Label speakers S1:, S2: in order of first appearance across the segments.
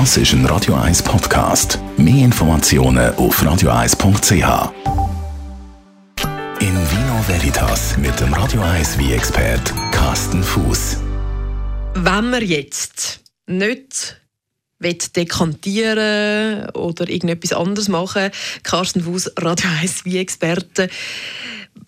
S1: Das ist ein Radio 1 Podcast. Mehr Informationen auf radio1.ch. In Vino Veritas mit dem Radio 1 wie expert Carsten Fuß.
S2: Wenn man jetzt nicht dekantieren oder irgendetwas anderes machen, Carsten Fuß, Radio 1 wie Experte,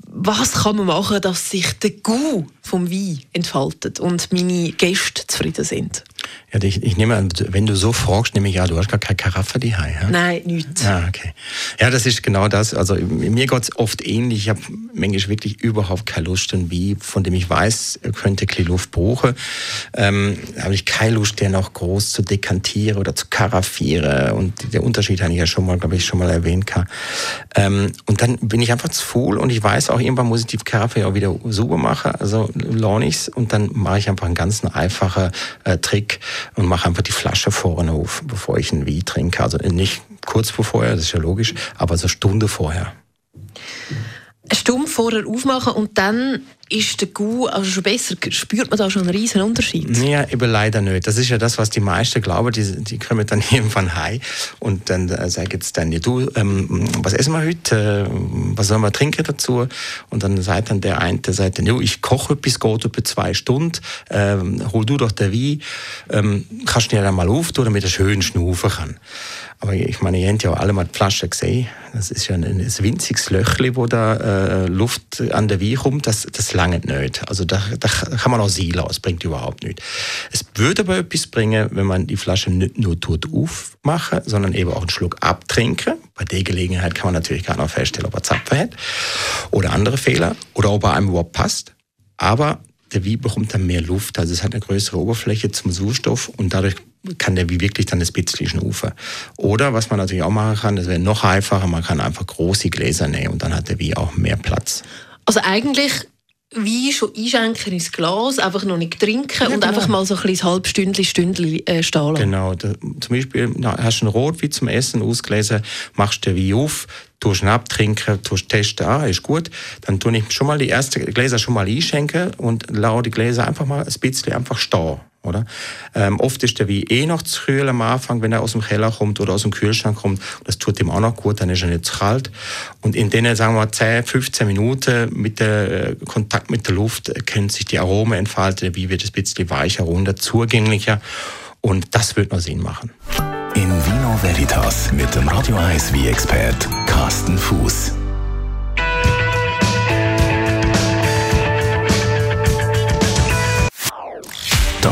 S2: was kann man machen, dass sich der Gu vom Wein entfaltet und meine Gäste zufrieden sind?
S3: Ja, ich, ich nehme an, wenn du so fragst, nehme ich ja, du hast gar keine Karaffe die ja?
S2: Nein, nichts.
S3: Ja, okay. Ja, das ist genau das. Also mir geht es oft ähnlich. Ich habe manchmal wirklich überhaupt keine Lust, und wie, von dem ich weiß, könnte ein Luft brauchen. Ähm, habe ich keine Lust, den auch groß zu dekantieren oder zu karaffieren. Und der Unterschied habe ich ja schon mal, glaube ich, schon mal erwähnt. Ähm, und dann bin ich einfach zu faul und ich weiß auch, irgendwann muss ich die Karaffe ja auch wieder sauber machen. Also lohne ich's und dann mache ich einfach einen ganz einfachen äh, Trick und mache einfach die Flasche vorne auf, bevor ich ein Wein trinke. Also nicht kurz vorher, das ist ja logisch, aber so eine Stunde vorher.
S2: Eine Stunde vorher aufmachen und dann ist der Gu also schon besser? Spürt man da schon einen riesen Unterschied?
S3: Ja, eben leider nicht. Das ist ja das, was die meisten glauben. Die, die kommen dann irgendwann heim und dann äh, sagen jetzt dann, du, ähm, was essen wir heute? Äh, was sollen wir trinken dazu? Und dann sagt dann der eine, der sagt dann, ich koche etwas, geht etwa zwei Stunden, ähm, hol du doch den Wein, ähm, kannst du dir dann mal auftun, damit er schön schnaufen kann. Aber ich meine, ihr habt ja alle mal die Flasche gesehen. Das ist ja ein, ein winziges Löchli, wo da äh, Luft an der Wein kommt. Das, das lange nicht. Also da, da kann man auch lassen, es bringt überhaupt nichts. Es würde aber etwas bringen, wenn man die Flasche nicht nur tut aufmachen, sondern eben auch einen Schluck abtrinken. Bei der Gelegenheit kann man natürlich gar noch feststellen, ob er Zapfen hat oder andere Fehler oder ob er einem überhaupt passt. Aber der Wie bekommt dann mehr Luft, also es hat eine größere Oberfläche zum Sauerstoff und dadurch kann der Wie wirklich dann das bisschen schnaufen. Oder was man natürlich auch machen kann, das wäre noch einfacher, man kann einfach große Gläser nehmen und dann hat der Wie auch mehr Platz.
S2: Also eigentlich Wein schon einschenken ins Glas, einfach noch nicht trinken ja, und genau. einfach mal so ein kleines halbstündli, Stündli äh, stehen lassen.
S3: Genau. Da, zum Beispiel na, hast du einen Rotwein zum Essen ausgelesen, machst den Wein auf, tust ihn abtrinken, tust testen, ah, ist gut. Dann tue ich schon mal die ersten Gläser schon mal einschenken und lasse die Gläser einfach mal ein bisschen einfach stehen. Oder? Ähm, oft ist der Wein eh noch zu kühl am Anfang, wenn er aus dem Keller kommt oder aus dem Kühlschrank kommt. Das tut ihm auch noch gut, dann ist er nicht zu kalt. Und in denen, sagen wir 10, 15 Minuten mit der äh, Kontakt mit der Luft können sich die Aromen entfalten. Der Wein wird ein bisschen weicher, runder, zugänglicher. Und das wird noch Sinn machen.
S1: In Vino Veritas mit dem Radio 1 wie expert Carsten Fuß.